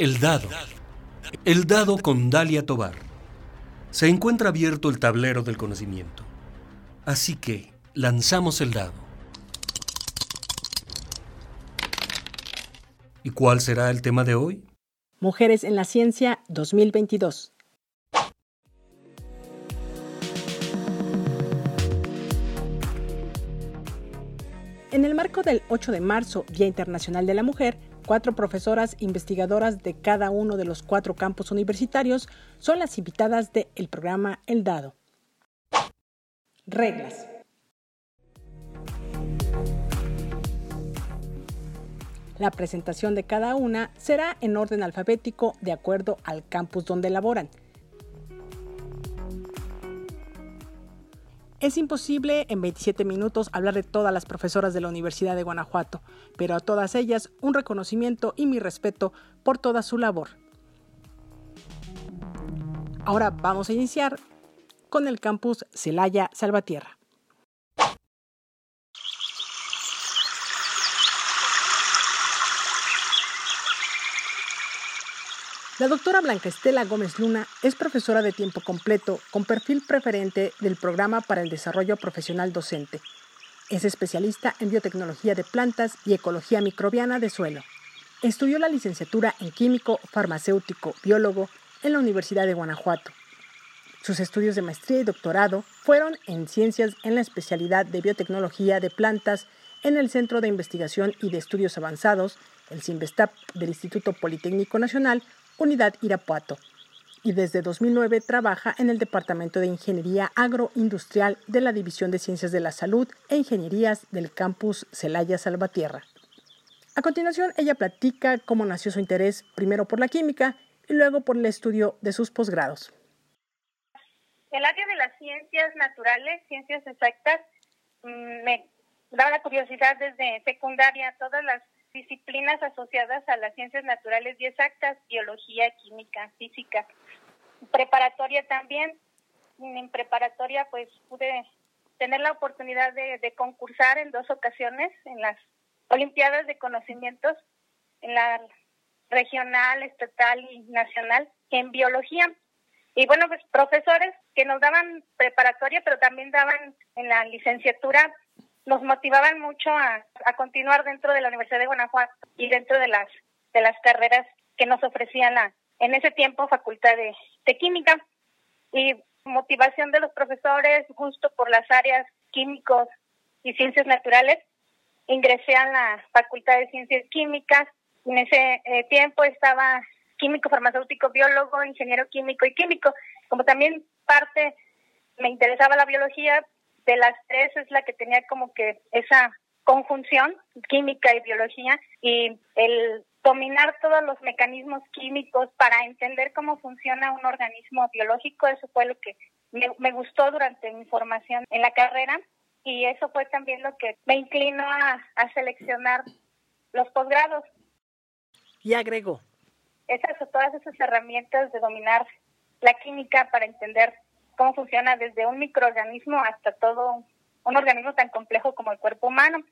El dado. El dado con Dalia Tobar. Se encuentra abierto el tablero del conocimiento. Así que lanzamos el dado. ¿Y cuál será el tema de hoy? Mujeres en la Ciencia 2022. En el marco del 8 de marzo, Día Internacional de la Mujer, cuatro profesoras investigadoras de cada uno de los cuatro campus universitarios son las invitadas del programa El Dado. Reglas. La presentación de cada una será en orden alfabético de acuerdo al campus donde laboran. Es imposible en 27 minutos hablar de todas las profesoras de la Universidad de Guanajuato, pero a todas ellas un reconocimiento y mi respeto por toda su labor. Ahora vamos a iniciar con el campus Celaya Salvatierra. La doctora Blanca Estela Gómez Luna es profesora de tiempo completo con perfil preferente del Programa para el Desarrollo Profesional Docente. Es especialista en biotecnología de plantas y ecología microbiana de suelo. Estudió la licenciatura en químico, farmacéutico, biólogo en la Universidad de Guanajuato. Sus estudios de maestría y doctorado fueron en ciencias en la especialidad de biotecnología de plantas en el Centro de Investigación y de Estudios Avanzados, el CIMBESTAP del Instituto Politécnico Nacional, Unidad Irapuato, y desde 2009 trabaja en el Departamento de Ingeniería Agroindustrial de la División de Ciencias de la Salud e Ingenierías del campus Celaya Salvatierra. A continuación, ella platica cómo nació su interés primero por la química y luego por el estudio de sus posgrados. El área de las ciencias naturales, ciencias exactas, mm, me da la curiosidad desde secundaria, todas las disciplinas asociadas a las ciencias naturales y exactas, biología, química, física. Preparatoria también. En preparatoria pues pude tener la oportunidad de, de concursar en dos ocasiones en las Olimpiadas de Conocimientos, en la regional, estatal y nacional, en biología. Y bueno, pues profesores que nos daban preparatoria, pero también daban en la licenciatura nos motivaban mucho a, continuar dentro de la Universidad de Guanajuato y dentro de las de las carreras que nos ofrecían la en ese tiempo Facultad de, de Química y motivación de los profesores, gusto por las áreas químicos y ciencias naturales. Ingresé a la Facultad de Ciencias Químicas. En ese eh, tiempo estaba químico, farmacéutico, biólogo, ingeniero químico y químico. Como también parte me interesaba la biología, de las tres es la que tenía como que esa conjunción, química y biología, y el dominar todos los mecanismos químicos para entender cómo funciona un organismo biológico, eso fue lo que me, gustó durante mi formación en la carrera y eso fue también lo que me inclinó a, a seleccionar los posgrados. Y agregó. Esas todas esas herramientas de dominar la química para entender cómo funciona desde un microorganismo hasta todo un organismo tan complejo como el cuerpo humano.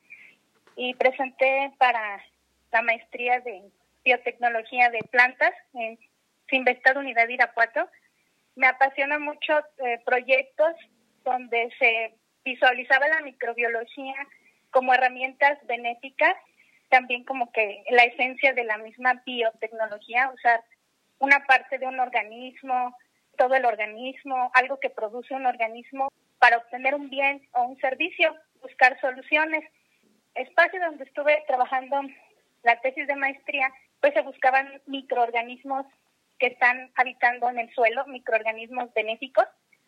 Y presenté para la maestría de biotecnología de plantas en Sinvestad Unidad Irapuato. Me apasionan mucho eh, proyectos donde se visualizaba la microbiología como herramientas benéficas, también como que la esencia de la misma biotecnología, usar una parte de un organismo, todo el organismo, algo que produce un organismo para obtener un bien o un servicio, buscar soluciones. Espacio donde estuve trabajando la tesis de maestría, pues se buscaban microorganismos que están habitando en el suelo, microorganismos benéficos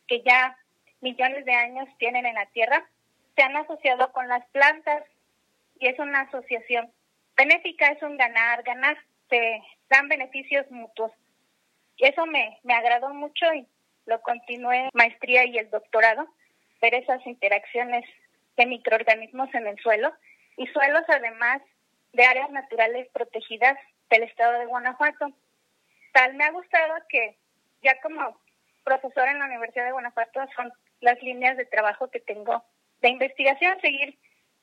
que ya millones de años tienen en la Tierra, se han asociado con las plantas y es una asociación benéfica, es un ganar, ganar, se dan beneficios mutuos. Eso me, me agradó mucho y lo continué maestría y el doctorado, ver esas interacciones de microorganismos en el suelo y suelos además de áreas naturales protegidas del estado de Guanajuato. Tal me ha gustado que ya como profesora en la Universidad de Guanajuato son las líneas de trabajo que tengo de investigación, seguir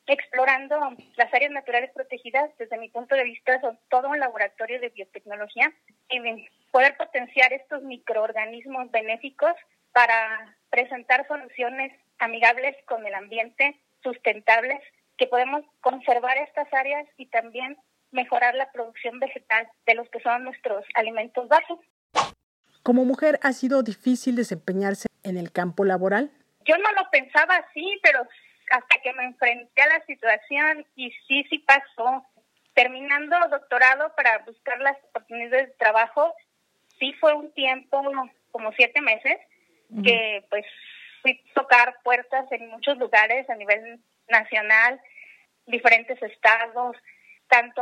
explorando las áreas naturales protegidas, desde mi punto de vista, son todo un laboratorio de biotecnología y poder potenciar estos microorganismos benéficos para presentar soluciones amigables con el ambiente, sustentables, que podemos conservar estas áreas y también mejorar la producción vegetal de los que son nuestros alimentos básicos. Como mujer, ¿ha sido difícil desempeñarse en el campo laboral? Yo no lo pensaba así, pero hasta que me enfrenté a la situación y sí, sí pasó. Terminando doctorado para buscar las oportunidades de trabajo, sí fue un tiempo, como siete meses, que pues fui a tocar puertas en muchos lugares a nivel nacional, diferentes estados, tanto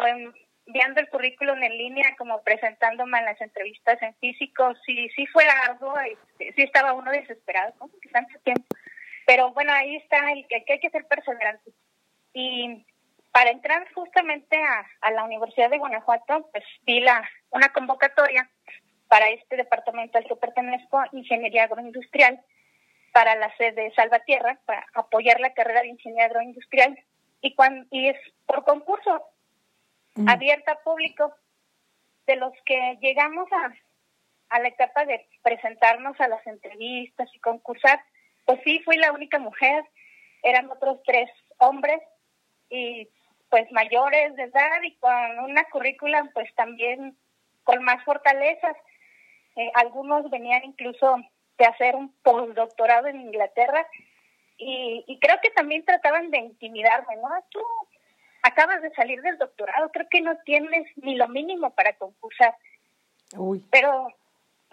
enviando el currículum en línea como presentándome en las entrevistas en físico, sí, sí fue arduo, este, sí estaba uno desesperado, ¿no? Tanto tiempo. Pero bueno, ahí está el que, hay que ser perseverante. Y para entrar justamente a, a, la Universidad de Guanajuato, pues vi la, una convocatoria para este departamento al que pertenezco, Ingeniería Agroindustrial, para la sede de Salvatierra, para apoyar la carrera de Ingeniería Agroindustrial. Y, cuando, y es por concurso, abierta público, de los que llegamos a, a la etapa de presentarnos a las entrevistas y concursar, pues sí, fui la única mujer, eran otros tres hombres y pues mayores de edad y con una currícula pues también con más fortalezas. Eh, algunos venían incluso de hacer un postdoctorado en Inglaterra y, y creo que también trataban de intimidarme, ¿no? Tú acabas de salir del doctorado, creo que no tienes ni lo mínimo para concursar. Uy. Pero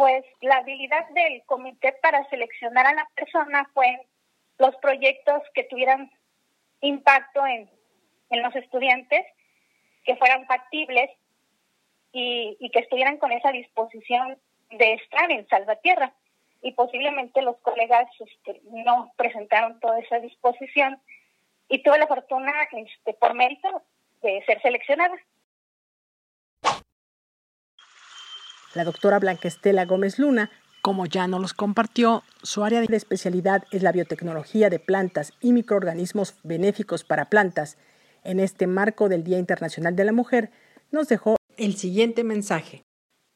pues la habilidad del comité para seleccionar a la persona fue los proyectos que tuvieran impacto en, en los estudiantes, que fueran factibles y, y que estuvieran con esa disposición de estar en Salvatierra. Y posiblemente los colegas este, no presentaron toda esa disposición y tuve la fortuna, este, por mérito, de ser seleccionada. La doctora Blanca Estela Gómez Luna, como ya nos los compartió, su área de especialidad es la biotecnología de plantas y microorganismos benéficos para plantas. En este marco del Día Internacional de la Mujer, nos dejó el siguiente mensaje.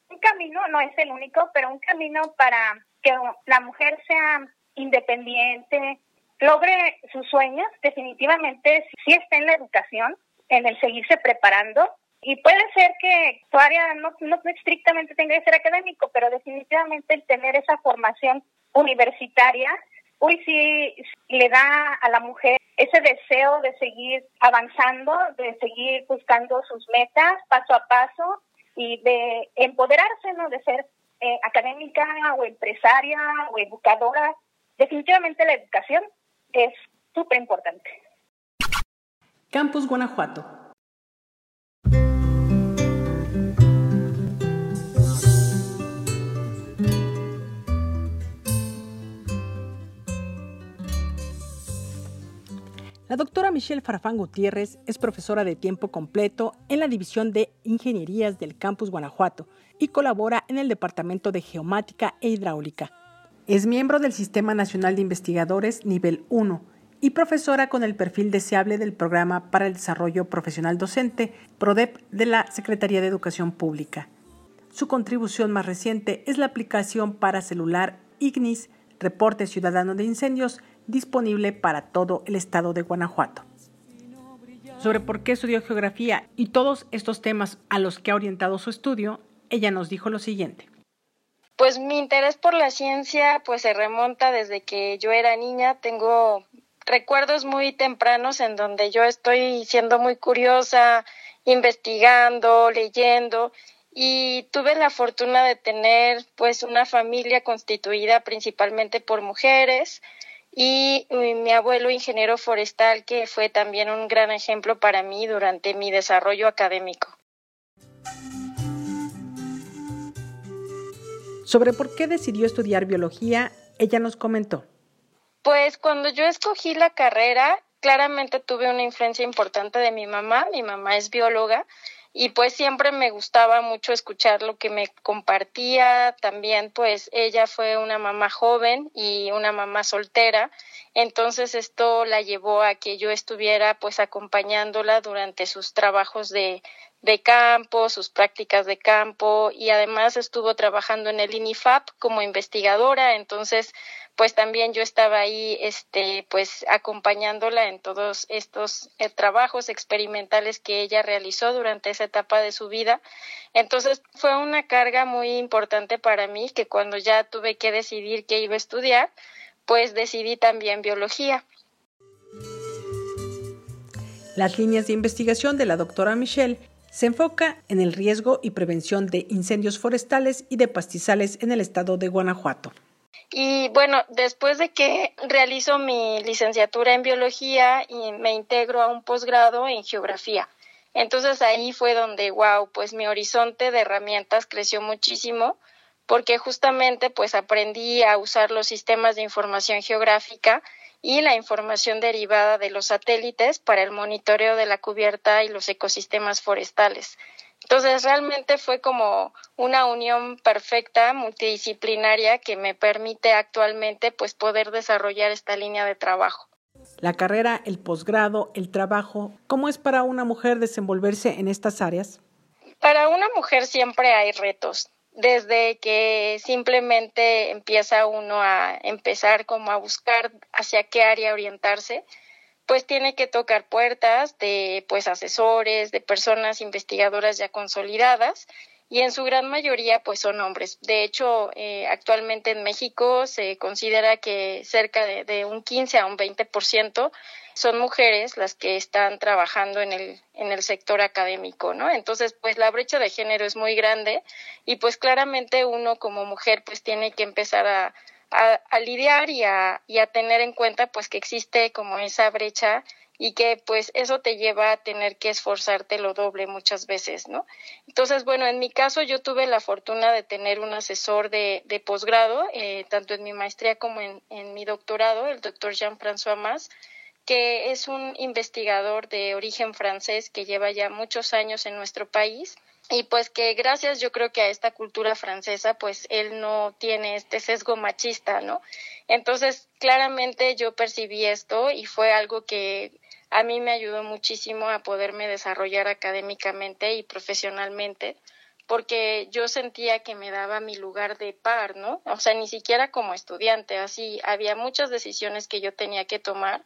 Un camino, no es el único, pero un camino para que la mujer sea independiente, logre sus sueños, definitivamente sí está en la educación, en el seguirse preparando, y puede ser que tu área no, no estrictamente tenga que ser académico, pero definitivamente el tener esa formación universitaria, uy, sí le da a la mujer ese deseo de seguir avanzando, de seguir buscando sus metas paso a paso y de empoderarse, ¿no? De ser eh, académica o empresaria o educadora. Definitivamente la educación es súper importante. Campus Guanajuato La doctora Michelle Farfán Gutiérrez es profesora de tiempo completo en la División de Ingenierías del Campus Guanajuato y colabora en el Departamento de Geomática e Hidráulica. Es miembro del Sistema Nacional de Investigadores Nivel 1 y profesora con el perfil deseable del Programa para el Desarrollo Profesional Docente, PRODEP, de la Secretaría de Educación Pública. Su contribución más reciente es la aplicación para celular IGNIS, Reporte Ciudadano de Incendios, disponible para todo el estado de Guanajuato. Sobre por qué estudió geografía y todos estos temas a los que ha orientado su estudio, ella nos dijo lo siguiente. Pues mi interés por la ciencia pues se remonta desde que yo era niña, tengo recuerdos muy tempranos en donde yo estoy siendo muy curiosa, investigando, leyendo y tuve la fortuna de tener pues una familia constituida principalmente por mujeres, y mi abuelo ingeniero forestal que fue también un gran ejemplo para mí durante mi desarrollo académico. Sobre por qué decidió estudiar biología, ella nos comentó. Pues cuando yo escogí la carrera, claramente tuve una influencia importante de mi mamá, mi mamá es bióloga, y pues siempre me gustaba mucho escuchar lo que me compartía. También pues ella fue una mamá joven y una mamá soltera, entonces esto la llevó a que yo estuviera pues acompañándola durante sus trabajos de, de campo, sus prácticas de campo. Y además estuvo trabajando en el INIFAP como investigadora, entonces pues también yo estaba ahí este pues acompañándola en todos estos eh, trabajos experimentales que ella realizó durante esa etapa de su vida. Entonces fue una carga muy importante para mí que cuando ya tuve que decidir qué iba a estudiar, pues decidí también biología. Las líneas de investigación de la doctora Michelle se enfoca en el riesgo y prevención de incendios forestales y de pastizales en el estado de Guanajuato. Y bueno, después de que realizo mi licenciatura en biología y me integro a un posgrado en geografía. Entonces ahí fue donde, wow, pues mi horizonte de herramientas creció muchísimo porque justamente pues aprendí a usar los sistemas de información geográfica y la información derivada de los satélites para el monitoreo de la cubierta y los ecosistemas forestales. Entonces realmente fue como una unión perfecta, multidisciplinaria, que me permite actualmente pues poder desarrollar esta línea de trabajo. La carrera, el posgrado, el trabajo, ¿cómo es para una mujer desenvolverse en estas áreas? Para una mujer siempre hay retos desde que simplemente empieza uno a empezar como a buscar hacia qué área orientarse, pues tiene que tocar puertas de pues asesores, de personas investigadoras ya consolidadas y en su gran mayoría pues son hombres. De hecho, eh, actualmente en México se considera que cerca de, un 15 a un 20% son mujeres las que están trabajando en el, en el sector académico, ¿no? Entonces, pues la brecha de género es muy grande y pues claramente uno como mujer pues tiene que empezar a, a, lidiar y a, y a tener en cuenta pues que existe como esa brecha y que pues eso te lleva a tener que esforzarte lo doble muchas veces, ¿no? Entonces, bueno, en mi caso yo tuve la fortuna de tener un asesor de, de posgrado, eh, tanto en mi maestría como en, en mi doctorado, el doctor Jean-François Mas, que es un investigador de origen francés que lleva ya muchos años en nuestro país y pues que gracias yo creo que a esta cultura francesa pues él no tiene este sesgo machista, ¿no? Entonces claramente yo percibí esto y fue algo que a mí me ayudó muchísimo a poderme desarrollar académicamente y profesionalmente porque yo sentía que me daba mi lugar de par, ¿no? O sea, ni siquiera como estudiante, así había muchas decisiones que yo tenía que tomar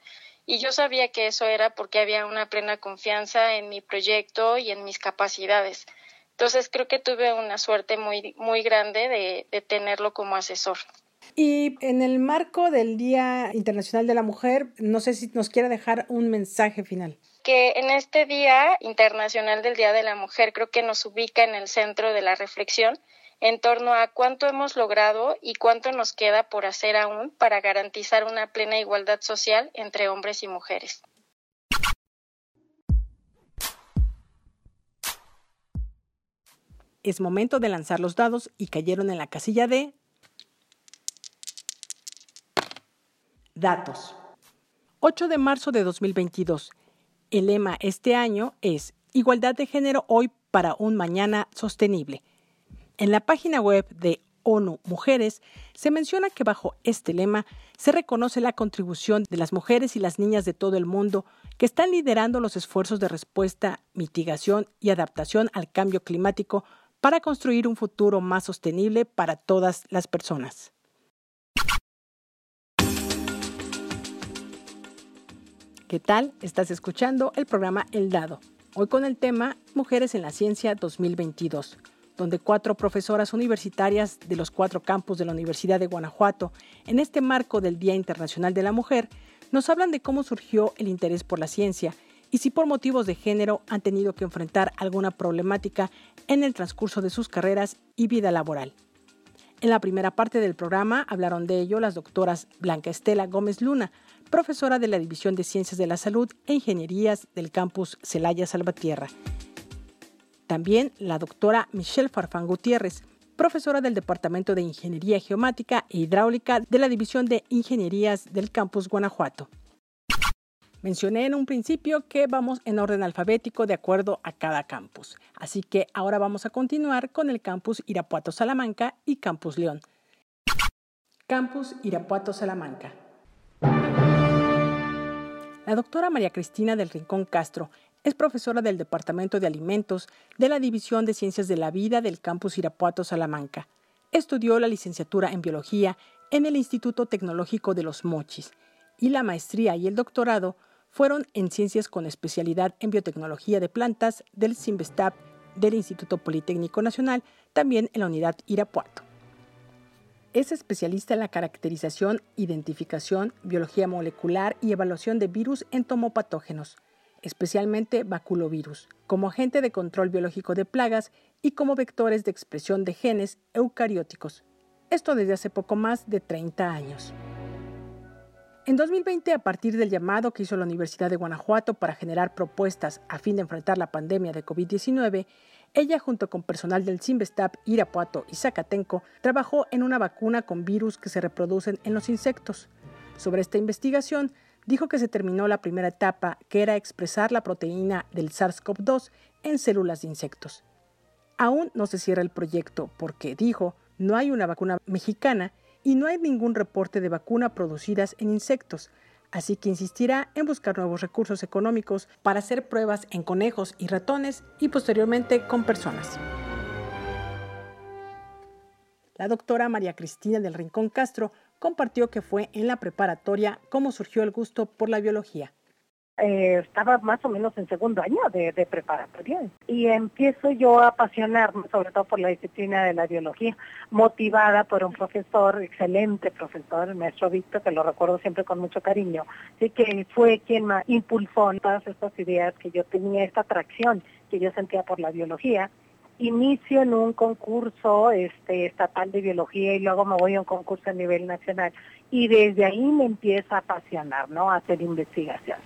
y yo sabía que eso era porque había una plena confianza en mi proyecto y en mis capacidades. Entonces creo que tuve una suerte muy, muy grande de, de tenerlo como asesor. Y en el marco del Día Internacional de la Mujer, no sé si nos quiera dejar un mensaje final. Que en este Día Internacional del Día de la Mujer creo que nos ubica en el centro de la reflexión en torno a cuánto hemos logrado y cuánto nos queda por hacer aún para garantizar una plena igualdad social entre hombres y mujeres. Es momento de lanzar los dados y cayeron en la casilla de datos. 8 de marzo de 2022. El lema este año es Igualdad de género hoy para un mañana sostenible. En la página web de ONU Mujeres se menciona que bajo este lema se reconoce la contribución de las mujeres y las niñas de todo el mundo que están liderando los esfuerzos de respuesta, mitigación y adaptación al cambio climático para construir un futuro más sostenible para todas las personas. ¿Qué tal? Estás escuchando el programa El Dado, hoy con el tema Mujeres en la Ciencia 2022 donde cuatro profesoras universitarias de los cuatro campus de la Universidad de Guanajuato, en este marco del Día Internacional de la Mujer, nos hablan de cómo surgió el interés por la ciencia y si por motivos de género han tenido que enfrentar alguna problemática en el transcurso de sus carreras y vida laboral. En la primera parte del programa hablaron de ello las doctoras Blanca Estela Gómez Luna, profesora de la División de Ciencias de la Salud e Ingenierías del campus Celaya Salvatierra, también la doctora Michelle Farfán Gutiérrez, profesora del Departamento de Ingeniería Geomática e Hidráulica de la División de Ingenierías del Campus Guanajuato. Mencioné en un principio que vamos en orden alfabético de acuerdo a cada campus. Así que ahora vamos a continuar con el campus Irapuato Salamanca y campus León. Campus Irapuato Salamanca. La doctora María Cristina del Rincón Castro es profesora del Departamento de Alimentos de la División de Ciencias de la Vida del campus Irapuato Salamanca. Estudió la licenciatura en Biología en el Instituto Tecnológico de los Mochis y la maestría y el doctorado fueron en ciencias con especialidad en biotecnología de plantas del CIMBESTAP del Instituto Politécnico Nacional, también en la unidad Irapuato. Es especialista en la caracterización, identificación, biología molecular y evaluación de virus entomopatógenos, especialmente baculovirus, como agente de control biológico de plagas y como vectores de expresión de genes eucarióticos. Esto desde hace poco más de 30 años. En 2020, a partir del llamado que hizo la Universidad de Guanajuato para generar propuestas a fin de enfrentar la pandemia de COVID-19, ella, junto con personal del Cimbestap, Irapuato y Zacatenco, trabajó en una vacuna con virus que se reproducen en los insectos. Sobre esta investigación, dijo que se terminó la primera etapa, que era expresar la proteína del SARS-CoV-2 en células de insectos. Aún no se cierra el proyecto porque, dijo, no hay una vacuna mexicana y no hay ningún reporte de vacuna producidas en insectos, así que insistirá en buscar nuevos recursos económicos para hacer pruebas en conejos y ratones y posteriormente con personas. La doctora María Cristina del Rincón Castro compartió que fue en la preparatoria cómo surgió el gusto por la biología. Eh, estaba más o menos en segundo año de, preparatoria y empiezo yo a apasionarme sobre todo por la disciplina de la biología, motivada por un profesor, excelente profesor, el maestro Víctor, que lo recuerdo siempre con mucho cariño, que fue quien me impulsó todas estas ideas que yo tenía, esta atracción que yo sentía por la biología. Inicio en un concurso este, estatal de biología y luego me voy a un concurso a nivel nacional y desde ahí me empieza a apasionar, ¿no? A hacer investigación.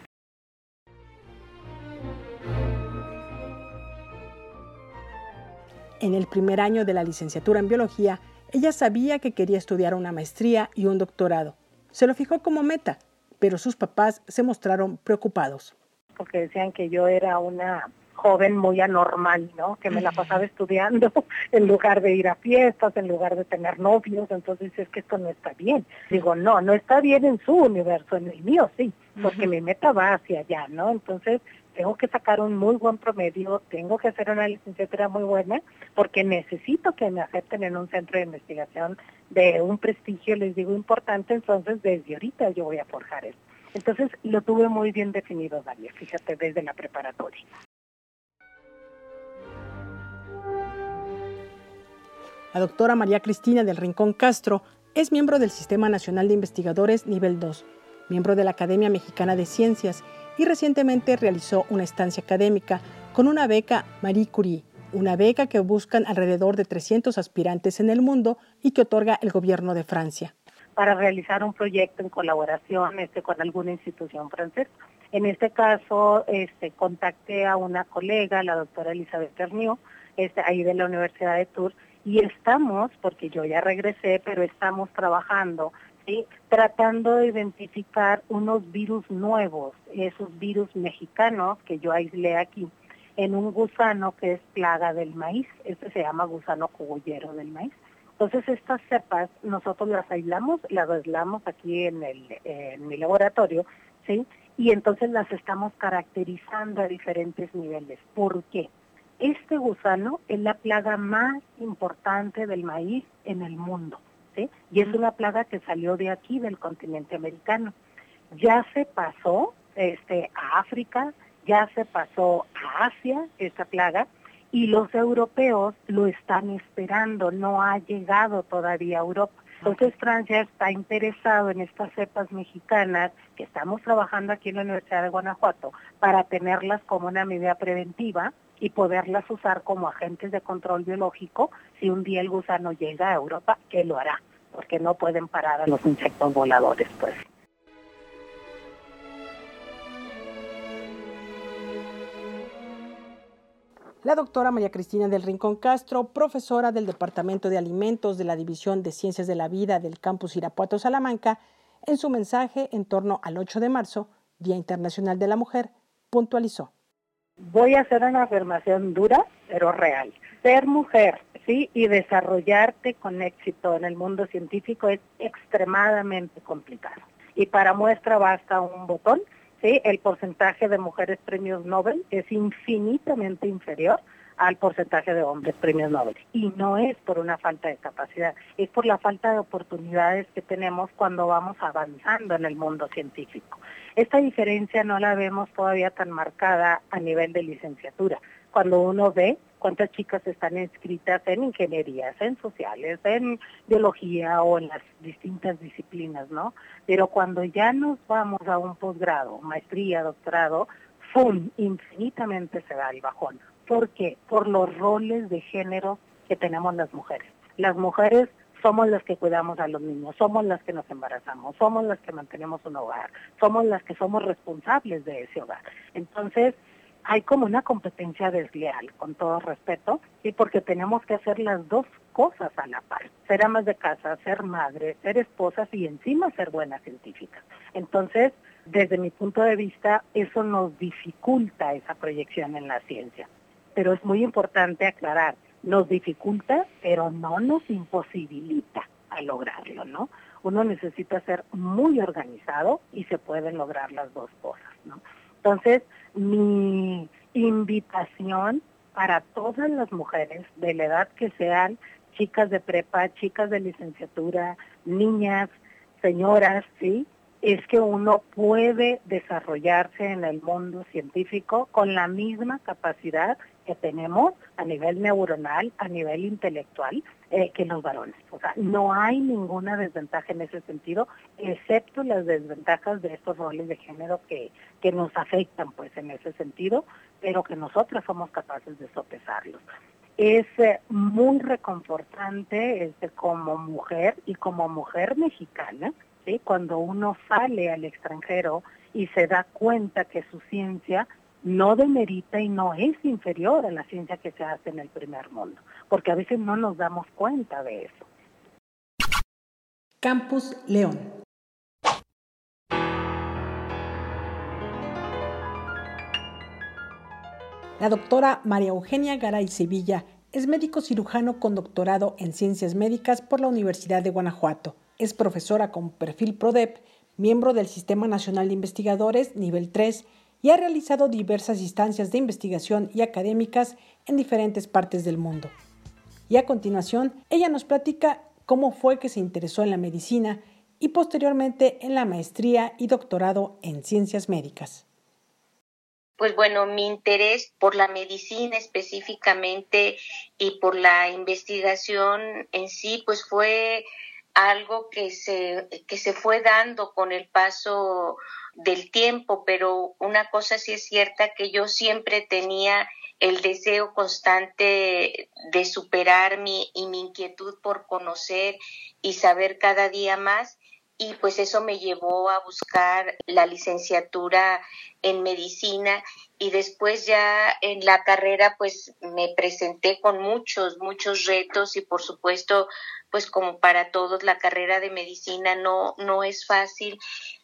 En el primer año de la licenciatura en biología, ella sabía que quería estudiar una maestría y un doctorado. Se lo fijó como meta, pero sus papás se mostraron preocupados. Porque decían que yo era una joven muy anormal, ¿no? Que me la pasaba estudiando en lugar de ir a fiestas, en lugar de tener novios, entonces es que esto no está bien. Digo, no, no está bien en su universo, en el mío sí, porque mi meta va hacia allá, ¿no? Entonces tengo que sacar un muy buen promedio, tengo que hacer una licenciatura muy buena, porque necesito que me acepten en un centro de investigación de un prestigio, les digo, importante, entonces desde ahorita yo voy a forjar eso. Entonces lo tuve muy bien definido, Dalia, fíjate, desde la preparatoria. La doctora María Cristina del Rincón Castro es miembro del Sistema Nacional de Investigadores Nivel 2, miembro de la Academia Mexicana de Ciencias y recientemente realizó una estancia académica con una beca Marie Curie, una beca que buscan alrededor de 300 aspirantes en el mundo y que otorga el gobierno de Francia. Para realizar un proyecto en colaboración este, con alguna institución francesa. En este caso, este, contacté a una colega, la doctora Elizabeth Terniu, este, ahí de la Universidad de Tours, y estamos, porque yo ya regresé, pero estamos trabajando tratando de identificar unos virus nuevos, esos virus mexicanos que yo aislé aquí, en un gusano que es plaga del maíz, este se llama gusano cogullero del maíz. Entonces estas cepas nosotros las aislamos, las aislamos aquí en, el, mi laboratorio, ¿sí? Y entonces las estamos caracterizando a diferentes niveles. ¿Por qué? Este gusano es la plaga más importante del maíz en el mundo y es una plaga que salió de aquí, del continente americano. Ya se pasó este, a África, ya se pasó a Asia esta plaga y los europeos lo están esperando, no ha llegado todavía a Europa. Entonces Francia está interesado en estas cepas mexicanas que estamos trabajando aquí en la Universidad de Guanajuato para tenerlas como una medida preventiva y poderlas usar como agentes de control biológico si un día el gusano llega a Europa, que lo hará, porque no pueden parar a los insectos voladores, pues. La doctora María Cristina del Rincón Castro, profesora del Departamento de Alimentos de la División de Ciencias de la Vida del Campus Irapuato Salamanca, en su mensaje en torno al 8 de marzo, Día Internacional de la Mujer, puntualizó. Voy a hacer una afirmación dura, pero real. Ser mujer, sí, y desarrollarte con éxito en el mundo científico es extremadamente complicado. Y para muestra basta un botón, sí, el porcentaje de mujeres premios Nobel es infinitamente inferior al porcentaje de hombres premios Nobel. Y no es por una falta de capacidad, es por la falta de oportunidades que tenemos cuando vamos avanzando en el mundo científico. Esta diferencia no la vemos todavía tan marcada a nivel de licenciatura. Cuando uno ve cuántas chicas están inscritas en ingenierías, en sociales, en biología o en las distintas disciplinas, ¿no? Pero cuando ya nos vamos a un posgrado, maestría, doctorado, ¡fum! infinitamente se da el bajón. ¿Por qué? Por los roles de género que tenemos las mujeres. Las mujeres somos las que cuidamos a los niños, somos las que nos embarazamos, somos las que mantenemos un hogar, somos las que somos responsables de ese hogar. Entonces, hay como una competencia desleal, con todo respeto, y porque tenemos que hacer las dos cosas a la par, ser amas de casa, ser madres, ser esposas y encima ser buenas científicas. Entonces, desde mi punto de vista, eso nos dificulta esa proyección en la ciencia pero es muy importante aclarar, nos dificulta, pero no nos imposibilita a lograrlo, ¿no? Uno necesita ser muy organizado y se pueden lograr las dos cosas, ¿no? Entonces, mi invitación para todas las mujeres de la edad que sean, chicas de prepa, chicas de licenciatura, niñas, señoras, ¿sí? es que uno puede desarrollarse en el mundo científico con la misma capacidad que tenemos a nivel neuronal, a nivel intelectual, eh, que los varones. O sea, no hay ninguna desventaja en ese sentido, excepto las desventajas de estos roles de género que, que nos afectan, pues, en ese sentido, pero que nosotras somos capaces de sopesarlos. Es eh, muy reconfortante este, como mujer y como mujer mexicana, ¿sí? cuando uno sale al extranjero y se da cuenta que su ciencia no demerita y no es inferior a la ciencia que se hace en el primer mundo, porque a veces no nos damos cuenta de eso. Campus León. La doctora María Eugenia Garay Sevilla es médico cirujano con doctorado en ciencias médicas por la Universidad de Guanajuato. Es profesora con perfil PRODEP, miembro del Sistema Nacional de Investigadores nivel 3 y ha realizado diversas instancias de investigación y académicas en diferentes partes del mundo. Y a continuación, ella nos platica cómo fue que se interesó en la medicina y posteriormente en la maestría y doctorado en ciencias médicas. Pues bueno, mi interés por la medicina específicamente y por la investigación en sí, pues fue algo que se, que se fue dando con el paso del tiempo, pero una cosa sí es cierta que yo siempre tenía el deseo constante de superarme y mi inquietud por conocer y saber cada día más y pues eso me llevó a buscar la licenciatura en medicina y después ya en la carrera pues me presenté con muchos, muchos retos y por supuesto pues como para todos la carrera de medicina no, no es fácil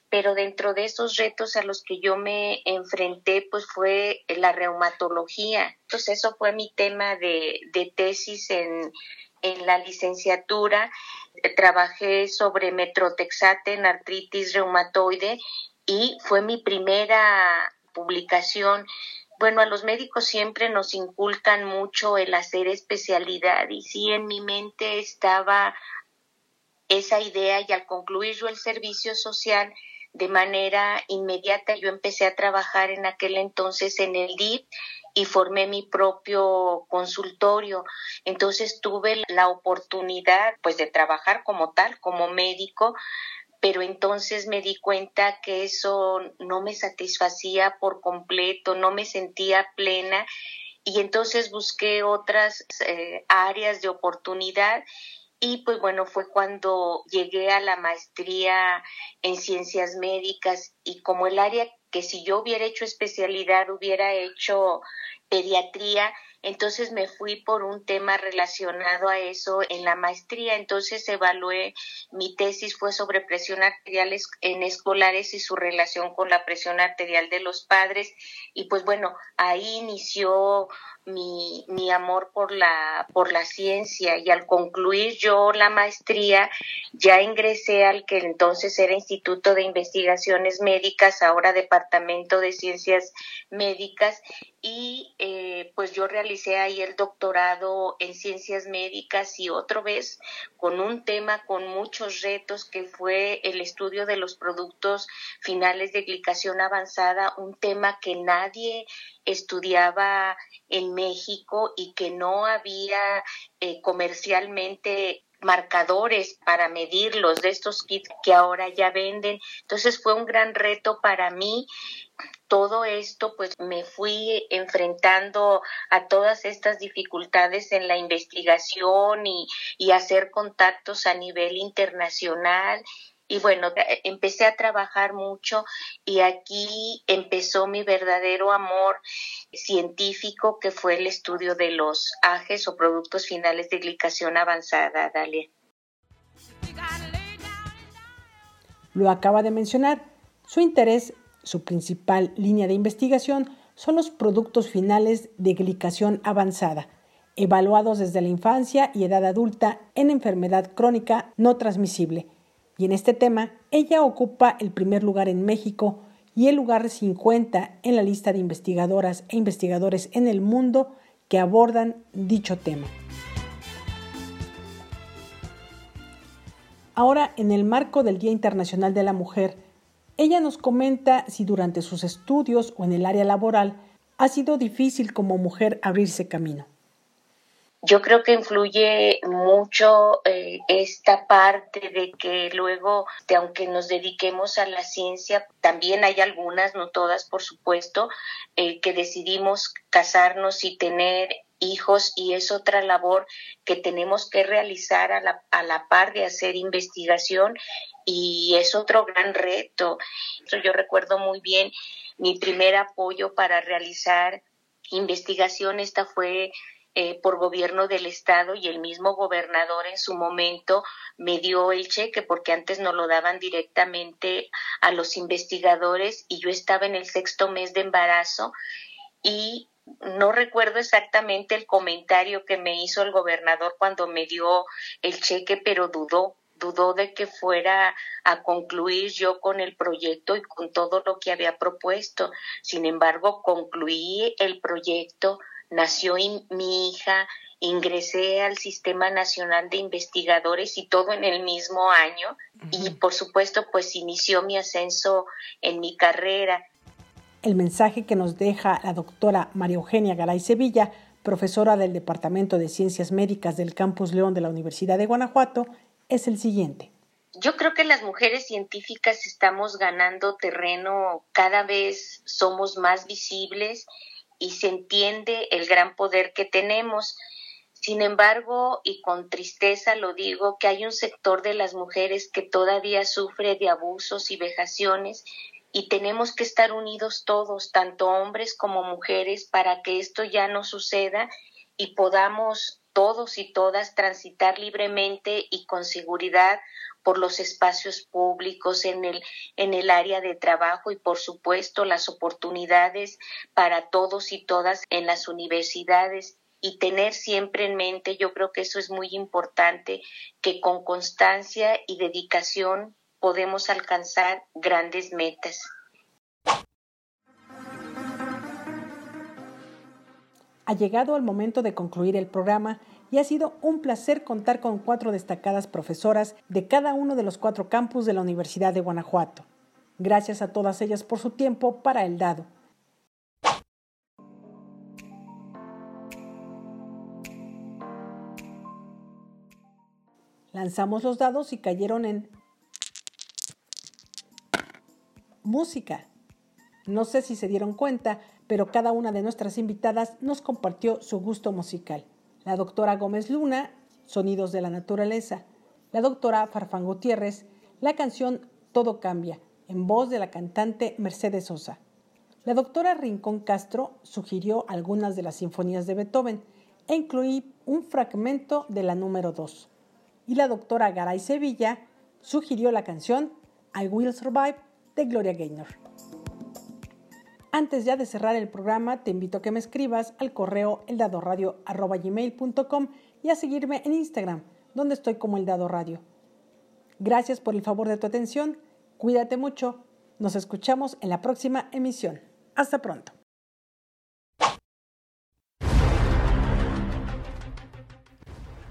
pero dentro de esos retos a los que yo me enfrenté, pues fue la reumatología. Entonces eso fue mi tema de, de tesis en, en la licenciatura. Trabajé sobre metrotexate en artritis reumatoide y fue mi primera publicación. Bueno, a los médicos siempre nos inculcan mucho el hacer especialidad y sí en mi mente estaba esa idea y al concluir yo el servicio social, de manera inmediata. Yo empecé a trabajar en aquel entonces en el DIP y formé mi propio consultorio. Entonces tuve la oportunidad pues de trabajar como tal, como médico, pero entonces me di cuenta que eso no me satisfacía por completo, no me sentía plena y entonces busqué otras eh, áreas de oportunidad y pues bueno, fue cuando llegué a la maestría en ciencias médicas y como el área que si yo hubiera hecho especialidad hubiera hecho pediatría, entonces me fui por un tema relacionado a eso en la maestría, entonces evalué, mi tesis fue sobre presión arterial en escolares y su relación con la presión arterial de los padres. Y pues bueno, ahí inició mi, mi amor por la, por la ciencia. Y al concluir yo la maestría ya ingresé al que entonces era Instituto de Investigaciones Médicas, ahora Departamento de Ciencias Médicas. Y eh, pues yo realicé ahí el doctorado en ciencias médicas y otra vez con un tema con muchos retos que fue el estudio de los productos finales de glicación avanzada, un tema que nadie estudiaba en México y que no había eh, comercialmente marcadores para medirlos de estos kits que ahora ya venden. Entonces fue un gran reto para mí todo esto, pues me fui enfrentando a todas estas dificultades en la investigación y, y hacer contactos a nivel internacional y bueno, eh, empecé a trabajar mucho y aquí empezó mi verdadero amor científico que fue el estudio de los ajes o productos finales de glicación avanzada, Dalia. Lo acaba de mencionar. Su interés su principal línea de investigación son los productos finales de glicación avanzada, evaluados desde la infancia y edad adulta en enfermedad crónica no transmisible. Y en este tema, ella ocupa el primer lugar en México y el lugar 50 en la lista de investigadoras e investigadores en el mundo que abordan dicho tema. Ahora, en el marco del Día Internacional de la Mujer, ella nos comenta si durante sus estudios o en el área laboral ha sido difícil como mujer abrirse camino. Yo creo que influye mucho eh, esta parte de que luego, de, aunque nos dediquemos a la ciencia, también hay algunas, no todas por supuesto, eh, que decidimos casarnos y tener hijos y es otra labor que tenemos que realizar a la, a la par de hacer investigación y es otro gran reto. Yo recuerdo muy bien mi primer apoyo para realizar investigación, esta fue eh, por gobierno del estado y el mismo gobernador en su momento me dio el cheque porque antes no lo daban directamente a los investigadores y yo estaba en el sexto mes de embarazo y no recuerdo exactamente el comentario que me hizo el gobernador cuando me dio el cheque, pero dudó, dudó de que fuera a concluir yo con el proyecto y con todo lo que había propuesto. Sin embargo, concluí el proyecto, nació mi hija, ingresé al Sistema Nacional de Investigadores y todo en el mismo año. Y por supuesto, pues inició mi ascenso en mi carrera el mensaje que nos deja la doctora María Eugenia Garay Sevilla, profesora del Departamento de Ciencias Médicas del Campus León de la Universidad de Guanajuato, es el siguiente. Yo creo que las mujeres científicas estamos ganando terreno, cada vez somos más visibles y se entiende el gran poder que tenemos. Sin embargo, y con tristeza lo digo, que hay un sector de las mujeres que todavía sufre de abusos y vejaciones y tenemos que estar unidos todos, tanto hombres como mujeres, para que esto ya no suceda y podamos todos y todas transitar libremente y con seguridad por los espacios públicos en el en el área de trabajo y por supuesto las oportunidades para todos y todas en las universidades y tener siempre en mente, yo creo que eso es muy importante, que con constancia y dedicación podemos alcanzar grandes metas. Ha llegado el momento de concluir el programa y ha sido un placer contar con cuatro destacadas profesoras de cada uno de los cuatro campus de la Universidad de Guanajuato. Gracias a todas ellas por su tiempo para el dado. Lanzamos los dados y cayeron en música. No sé si se dieron cuenta, pero cada una de nuestras invitadas nos compartió su gusto musical. La doctora Gómez Luna, Sonidos de la Naturaleza. La doctora Farfán Gutiérrez, la canción Todo Cambia, en voz de la cantante Mercedes Sosa. La doctora Rincón Castro sugirió algunas de las sinfonías de Beethoven e incluí un fragmento de la número 2. Y la doctora Garay Sevilla sugirió la canción I Will Survive de Gloria Gaynor. Antes ya de cerrar el programa, te invito a que me escribas al correo eldadoradio.com y a seguirme en Instagram, donde estoy como El Dado Radio. Gracias por el favor de tu atención, cuídate mucho, nos escuchamos en la próxima emisión. Hasta pronto.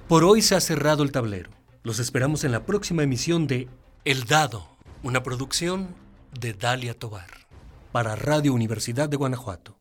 Por hoy se ha cerrado el tablero. Los esperamos en la próxima emisión de El Dado, una producción de Dalia Tobar para Radio Universidad de Guanajuato.